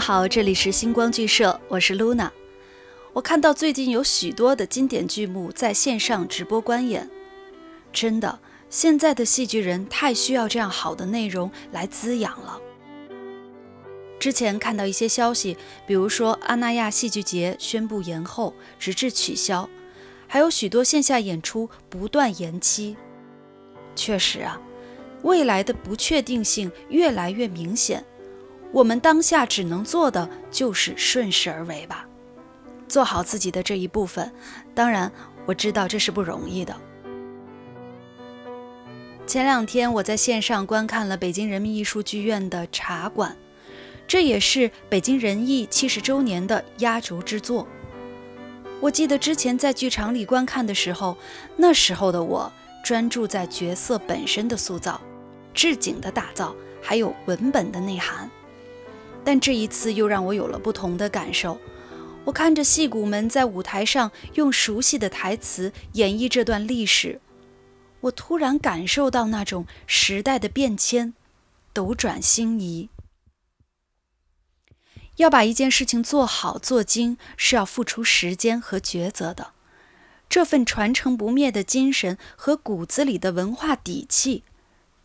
好，这里是星光剧社，我是 Luna。我看到最近有许多的经典剧目在线上直播观演，真的，现在的戏剧人太需要这样好的内容来滋养了。之前看到一些消息，比如说阿那亚戏剧节宣布延后，直至取消，还有许多线下演出不断延期。确实啊，未来的不确定性越来越明显。我们当下只能做的就是顺势而为吧，做好自己的这一部分。当然，我知道这是不容易的。前两天我在线上观看了北京人民艺术剧院的《茶馆》，这也是北京人艺七十周年的压轴之作。我记得之前在剧场里观看的时候，那时候的我专注在角色本身的塑造、置景的打造，还有文本的内涵。但这一次又让我有了不同的感受。我看着戏骨们在舞台上用熟悉的台词演绎这段历史，我突然感受到那种时代的变迁，斗转星移。要把一件事情做好做精，是要付出时间和抉择的。这份传承不灭的精神和骨子里的文化底气，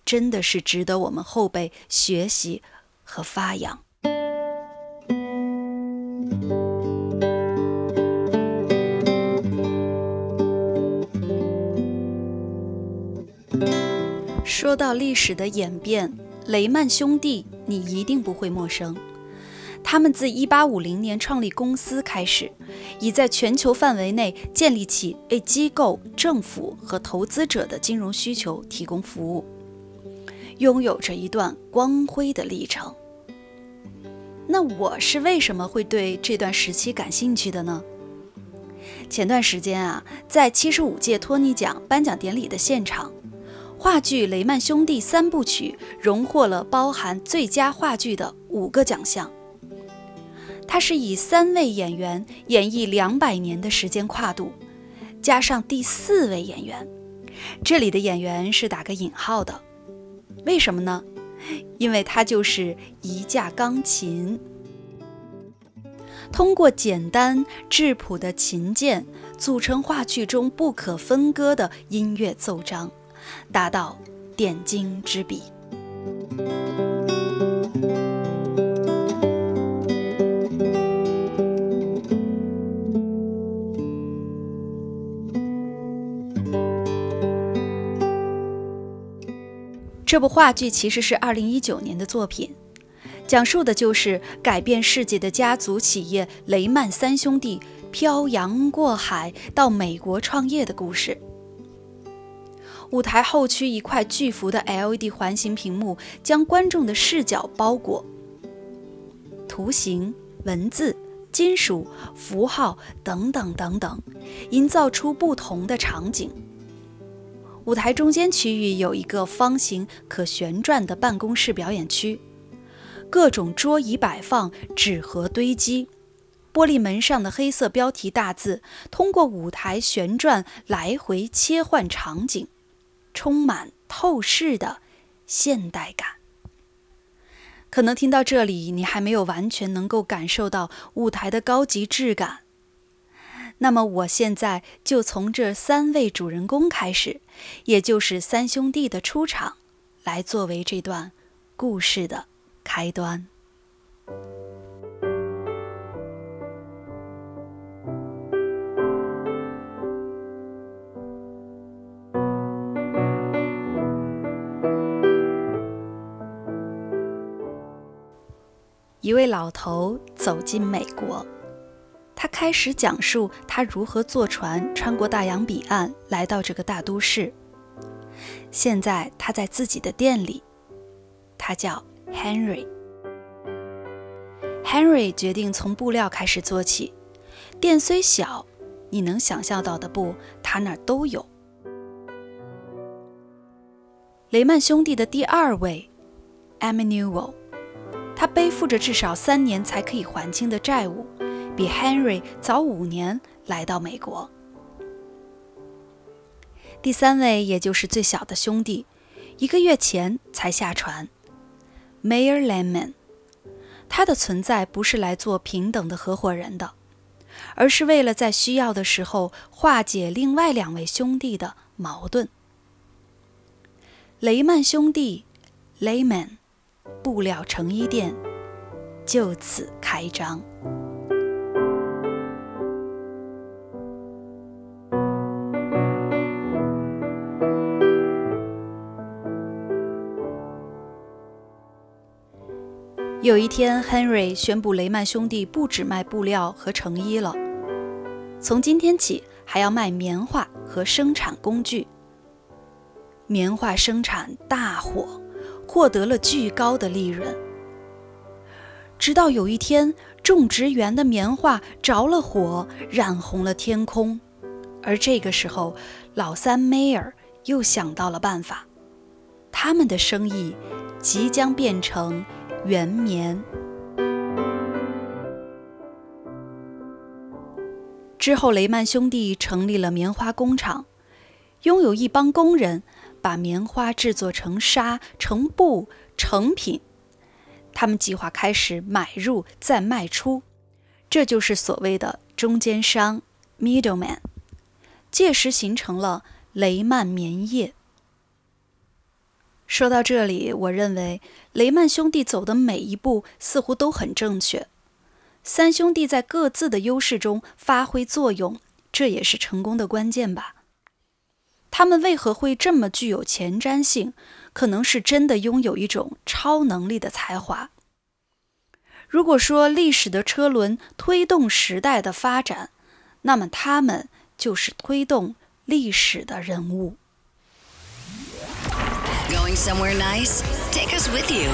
真的是值得我们后辈学习和发扬。说到历史的演变，雷曼兄弟你一定不会陌生。他们自1850年创立公司开始，已在全球范围内建立起为机构、政府和投资者的金融需求提供服务，拥有着一段光辉的历程。那我是为什么会对这段时期感兴趣的呢？前段时间啊，在七十五届托尼奖颁奖典礼的现场。话剧《雷曼兄弟》三部曲荣获了包含最佳话剧的五个奖项。它是以三位演员演绎两百年的时间跨度，加上第四位演员，这里的演员是打个引号的。为什么呢？因为它就是一架钢琴，通过简单质朴的琴键，组成话剧中不可分割的音乐奏章。达到点睛之笔。这部话剧其实是二零一九年的作品，讲述的就是改变世界的家族企业雷曼三兄弟漂洋过海到美国创业的故事。舞台后区一块巨幅的 LED 环形屏幕将观众的视角包裹，图形、文字、金属、符号等等等等，营造出不同的场景。舞台中间区域有一个方形可旋转的办公室表演区，各种桌椅摆放，纸盒堆积，玻璃门上的黑色标题大字通过舞台旋转来回切换场景。充满透视的现代感。可能听到这里，你还没有完全能够感受到舞台的高级质感。那么，我现在就从这三位主人公开始，也就是三兄弟的出场，来作为这段故事的开端。一位老头走进美国，他开始讲述他如何坐船穿过大洋彼岸来到这个大都市。现在他在自己的店里，他叫 Henry。Henry 决定从布料开始做起。店虽小，你能想象到的布，他那儿都有。雷曼兄弟的第二位 Emmanuel，他背负着至少三年才可以还清的债务，比 Henry 早五年来到美国。第三位，也就是最小的兄弟，一个月前才下船，Mayor Lemon。他的存在不是来做平等的合伙人的，而是为了在需要的时候化解另外两位兄弟的矛盾。雷曼兄弟 （Layman） 布料成衣店就此开张。有一天，Henry 宣布雷曼兄弟不只卖布料和成衣了，从今天起还要卖棉花和生产工具。棉花生产大火，获得了巨高的利润。直到有一天，种植园的棉花着了火，染红了天空，而这个时候，老三梅尔又想到了办法，他们的生意即将变成。原棉之后，雷曼兄弟成立了棉花工厂，拥有一帮工人，把棉花制作成纱、成布、成品。他们计划开始买入再卖出，这就是所谓的中间商 （middleman）。届时形成了雷曼棉业。说到这里，我认为雷曼兄弟走的每一步似乎都很正确。三兄弟在各自的优势中发挥作用，这也是成功的关键吧。他们为何会这么具有前瞻性？可能是真的拥有一种超能力的才华。如果说历史的车轮推动时代的发展，那么他们就是推动历史的人物。Going somewhere nice? Take us with you.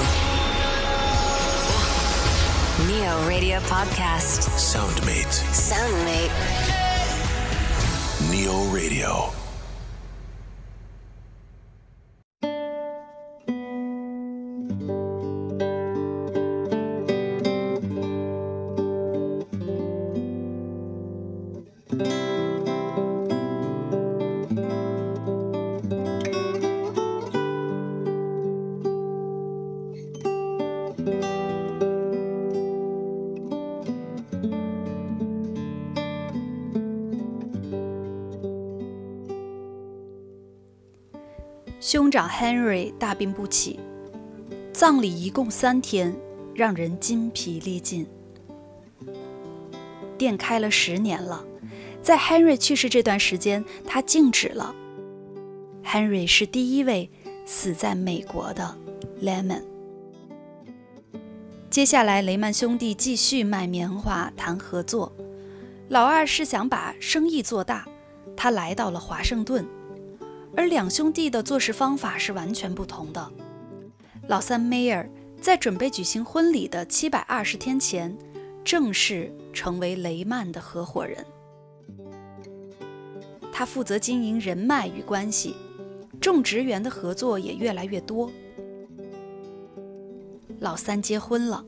Neo Radio Podcast. Soundmate. Soundmate. Neo Radio. 兄长 Henry 大病不起，葬礼一共三天，让人筋疲力尽。店开了十年了，在 Henry 去世这段时间，它静止了。Henry 是第一位死在美国的 Lemon。接下来，雷曼兄弟继续卖棉花，谈合作。老二是想把生意做大，他来到了华盛顿。而两兄弟的做事方法是完全不同的。老三 Mayer 在准备举行婚礼的七百二十天前，正式成为雷曼的合伙人。他负责经营人脉与关系，种植园的合作也越来越多。老三结婚了，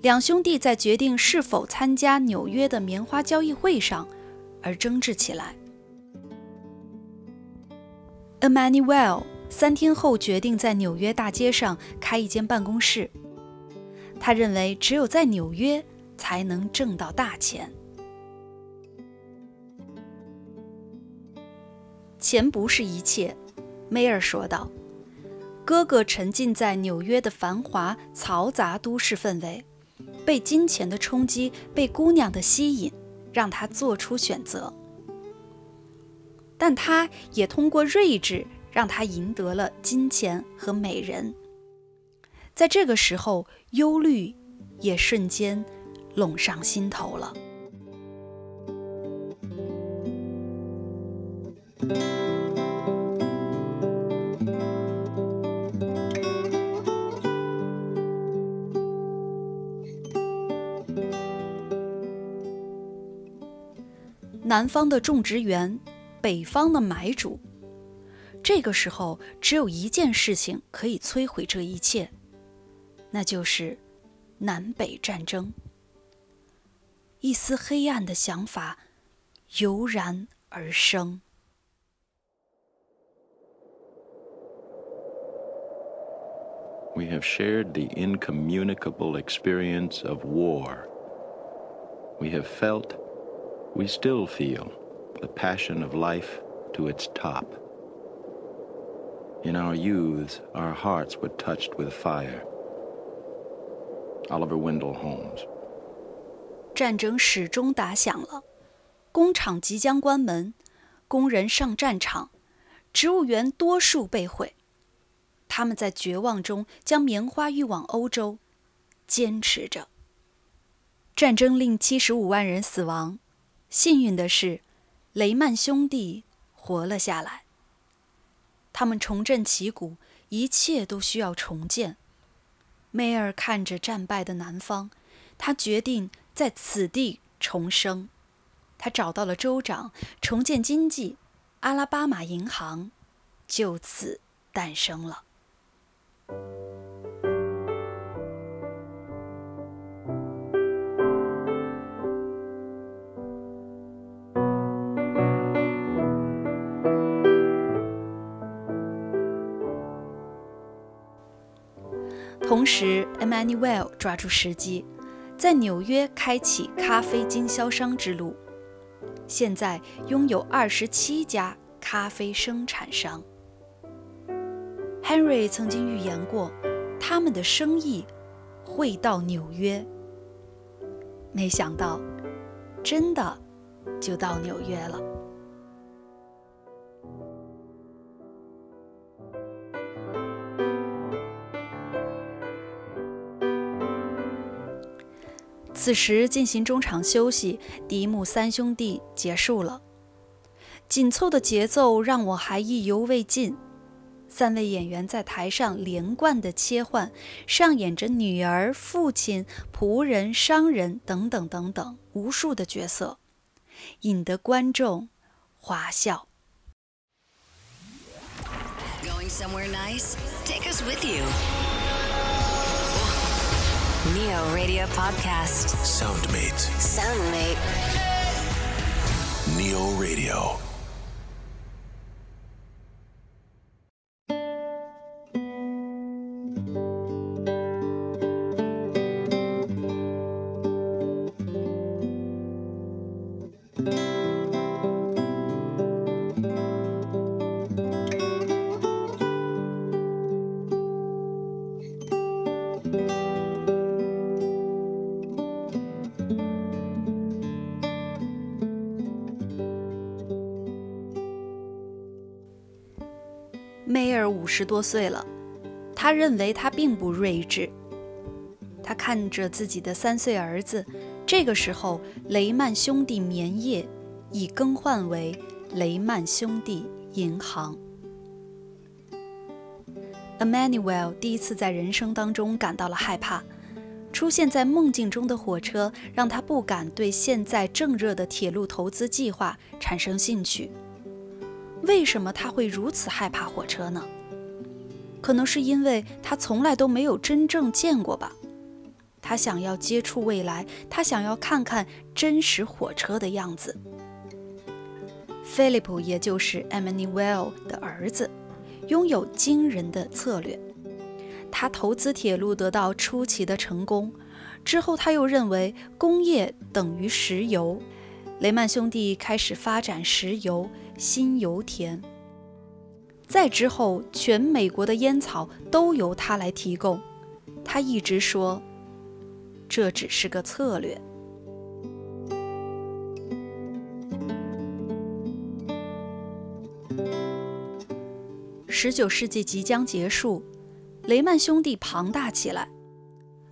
两兄弟在决定是否参加纽约的棉花交易会上而争执起来。Emmanuel 三天后决定在纽约大街上开一间办公室。他认为只有在纽约才能挣到大钱。钱不是一切，梅尔说道。哥哥沉浸在纽约的繁华嘈杂都市氛围，被金钱的冲击，被姑娘的吸引，让他做出选择。但他也通过睿智让他赢得了金钱和美人。在这个时候忧虑也瞬间拢上心头了。南方的种植园北方的买主。这个时候，只有一件事情可以摧毁这一切，那就是南北战争。一丝黑暗的想法油然而生。We have shared the incommunicable experience of war. We have felt, we still feel, the passion of life to its top. In our youths, our hearts were touched with fire. Oliver Wendell Holmes. 战争始终打响了，工厂即将关门，工人上战场，植物园多数被毁。他们在绝望中将棉花运往欧洲，坚持着。战争令七十五万人死亡，幸运的是，雷曼兄弟活了下来。他们重振旗鼓，一切都需要重建。梅尔看着战败的南方，他决定在此地重生。他找到了州长，重建经济，阿拉巴马银行就此诞生了。同时，Emmanuel 抓住时机，在纽约开启咖啡经销商之路。现在拥有二十七家咖啡生产商。Henry 曾经预言过，他们的生意会到纽约。没想到，真的就到纽约了。此时进行中场休息，迪姆三兄弟结束了。紧凑的节奏让我还意犹未尽。三位演员在台上连贯的切换，上演着女儿、父亲、仆人、商人等等等等无数的角色，引得观众哗笑。Somewhere nice? Take us with you. Neo Radio Podcast. Soundmate. Soundmate. Neo Radio. “梅尔五十多岁了，他认为他并不睿智。他看着自己的三岁儿子，这个时候雷曼兄弟棉业已更换为雷曼兄弟银行。Emmanuel 第一次在人生当中感到了害怕。出现在梦境中的火车让他不敢对现在正热的铁路投资计划产生兴趣。为什么他会如此害怕火车呢？可能是因为他从来都没有真正见过吧。他想要接触未来，他想要看看真实火车的样子。菲利普，也就是 Emmanuel 的儿子，拥有惊人的策略。他投资铁路得到出奇的成功，之后他又认为工业等于石油，雷曼兄弟开始发展石油、新油田。再之后，全美国的烟草都由他来提供。他一直说，这只是个策略。十九世纪即将结束。雷曼兄弟庞大起来。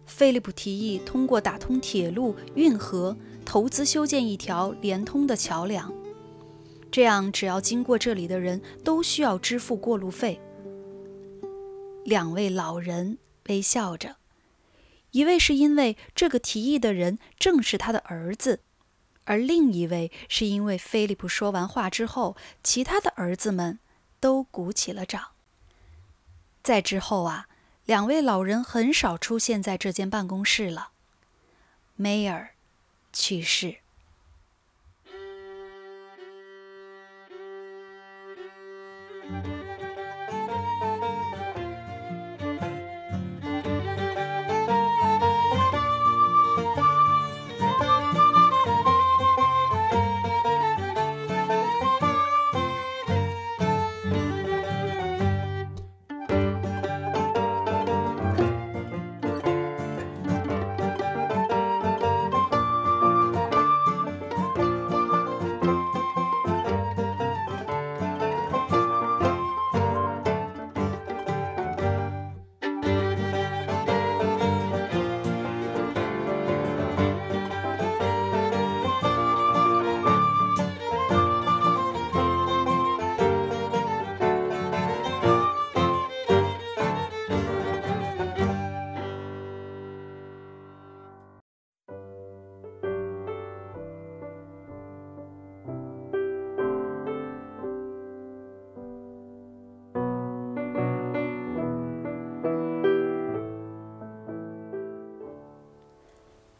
菲利普提议通过打通铁路、运河，投资修建一条连通的桥梁。这样，只要经过这里的人都需要支付过路费。两位老人微笑着，一位是因为这个提议的人正是他的儿子，而另一位是因为菲利普说完话之后，其他的儿子们都鼓起了掌。在之后啊，两位老人很少出现在这间办公室了。梅尔去世。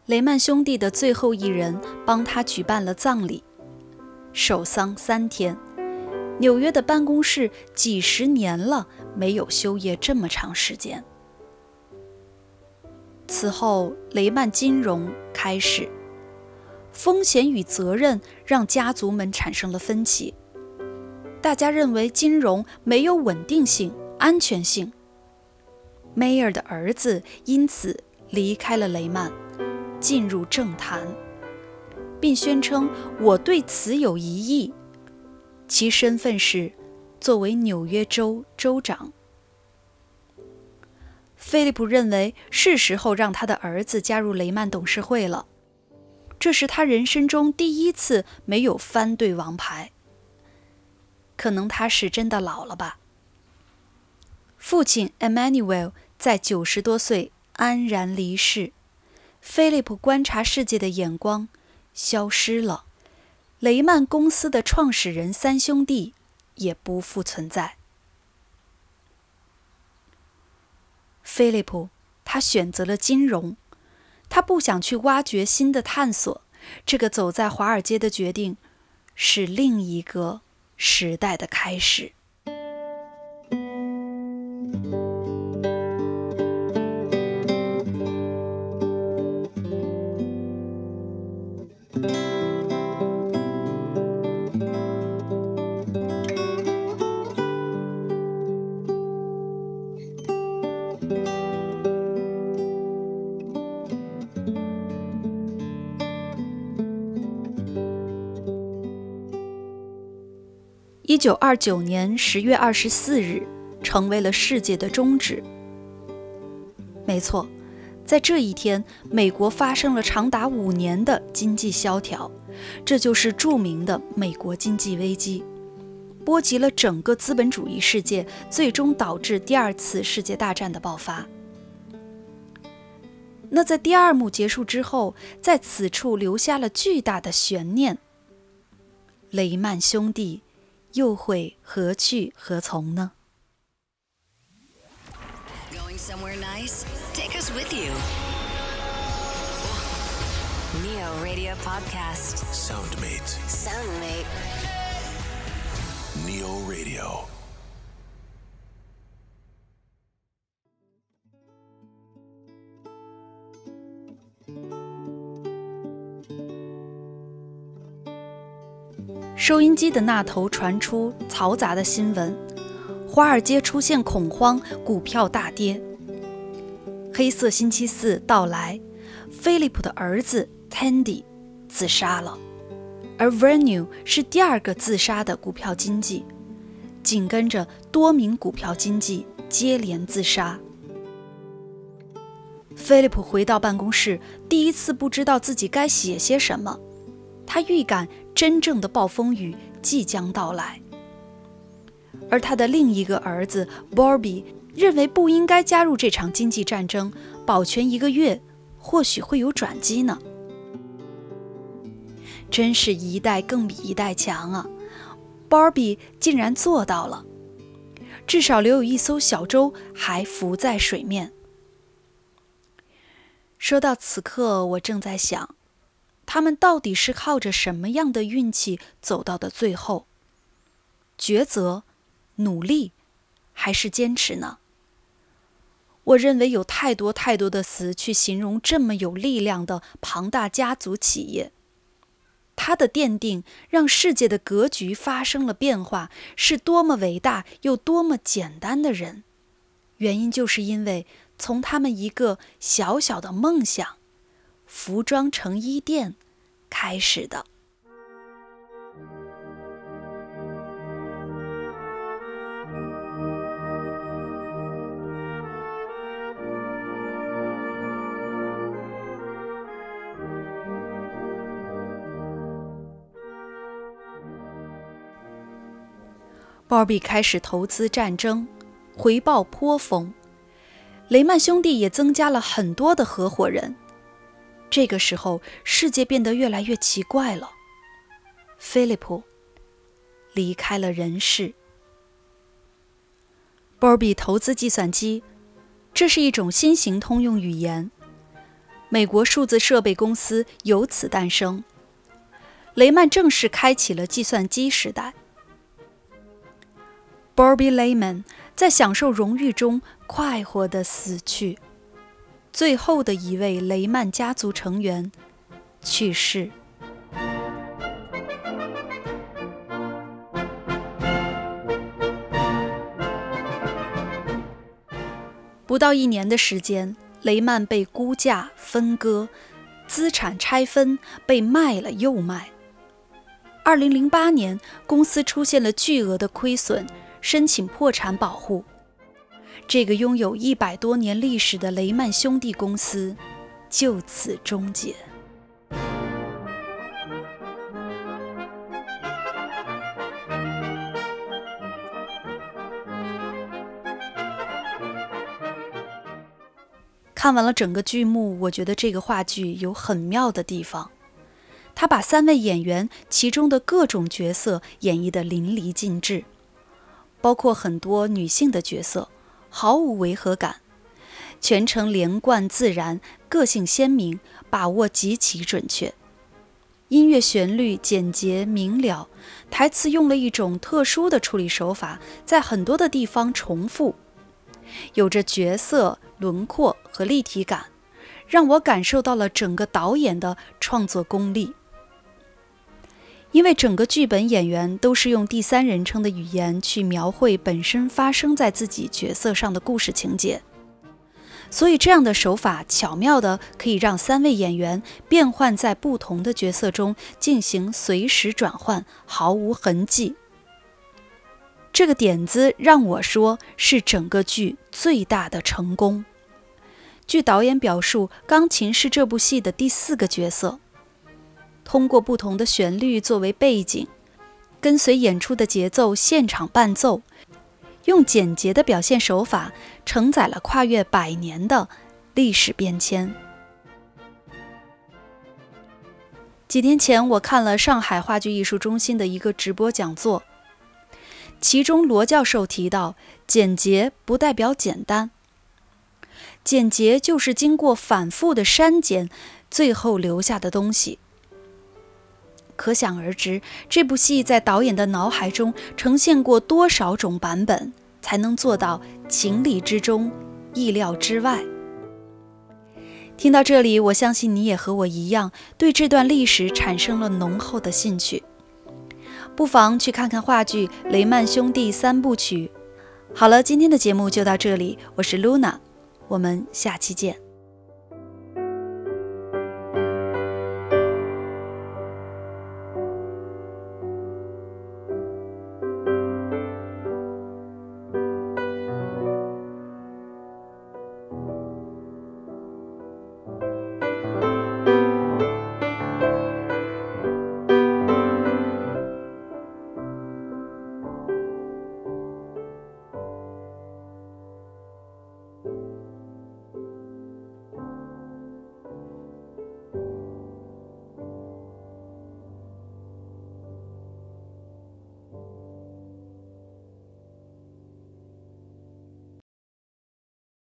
雷曼兄弟的最后一人帮他举办了葬礼，守丧三天。纽约的办公室几十年了没有休业这么长时间。此后，雷曼金融开始，风险与责任让家族们产生了分歧。大家认为金融没有稳定性、安全性。梅尔的儿子因此离开了雷曼。进入政坛，并宣称我对此有疑义。其身份是作为纽约州州长。菲利普认为是时候让他的儿子加入雷曼董事会了。这是他人生中第一次没有翻对王牌。可能他是真的老了吧。父亲 Emmanuel 在九十多岁安然离世。菲利普观察世界的眼光消失了，雷曼公司的创始人三兄弟也不复存在。菲利普，他选择了金融，他不想去挖掘新的探索。这个走在华尔街的决定，是另一个时代的开始。一九二九年十月二十四日，成为了世界的终止。没错，在这一天，美国发生了长达五年的经济萧条，这就是著名的美国经济危机，波及了整个资本主义世界，最终导致第二次世界大战的爆发。那在第二幕结束之后，在此处留下了巨大的悬念：雷曼兄弟。又会何去何从呢？Going somewhere nice? Take us with you. Neo Radio Podcast. Soundmate. Soundmate. Neo Radio. 收音机的那头传出嘈杂的新闻，华尔街出现恐慌，股票大跌。黑色星期四到来，菲利普的儿子 Tandy 自杀了，而 Venue 是第二个自杀的股票经纪，紧跟着多名股票经纪接连自杀。菲利普回到办公室，第一次不知道自己该写些什么，他预感。真正的暴风雨即将到来，而他的另一个儿子 Bobby 认为不应该加入这场经济战争，保全一个月，或许会有转机呢。真是一代更比一代强啊！Barbie 竟然做到了，至少留有一艘小舟还浮在水面。说到此刻，我正在想，他们到底是靠着什么样的运气走到的最后？抉择、努力，还是坚持呢？我认为有太多太多的词去形容这么有力量的庞大家族企业。它的奠定让世界的格局发生了变化，是多么伟大又多么简单的人。原因就是因为从他们一个小小的梦想——服装成衣店开始的。鲍比开始投资战争，回报颇丰。雷曼兄弟也增加了很多的合伙人。这个时候，世界变得越来越奇怪了。菲利普离开了人世。鲍比投资计算机，这是一种新型通用语言。美国数字设备公司由此诞生。雷曼正式开启了计算机时代。Bobby Lehman 在享受荣誉中快活地死去。最后的一位雷曼家族成员去世。不到一年的时间，雷曼被估价、分割，资产拆分，被卖了又卖。二零零八年，公司出现了巨额的亏损。申请破产保护，这个拥有一百多年历史的雷曼兄弟公司就此终结。看完了整个剧目，我觉得这个话剧有很妙的地方，他把三位演员其中的各种角色演绎得淋漓尽致。包括很多女性的角色，毫无违和感，全程连贯自然，个性鲜明，把握极其准确。音乐旋律简洁明了，台词用了一种特殊的处理手法，在很多的地方重复，有着角色轮廓和立体感，让我感受到了整个导演的创作功力。因为整个剧本演员都是用第三人称的语言去描绘本身发生在自己角色上的故事情节，所以这样的手法巧妙的可以让三位演员变换在不同的角色中进行随时转换，毫无痕迹。这个点子让我说是整个剧最大的成功。据导演表述，钢琴是这部戏的第四个角色。通过不同的旋律作为背景，跟随演出的节奏现场伴奏，用简洁的表现手法承载了跨越百年的历史变迁。几天前，我看了上海话剧艺术中心的一个直播讲座，其中罗教授提到，简洁不代表简单，简洁就是经过反复的删减，最后留下的东西。可想而知，这部戏在导演的脑海中呈现过多少种版本，才能做到情理之中、意料之外。听到这里，我相信你也和我一样，对这段历史产生了浓厚的兴趣。不妨去看看话剧《雷曼兄弟三部曲》。好了，今天的节目就到这里，我是 Luna，我们下期见。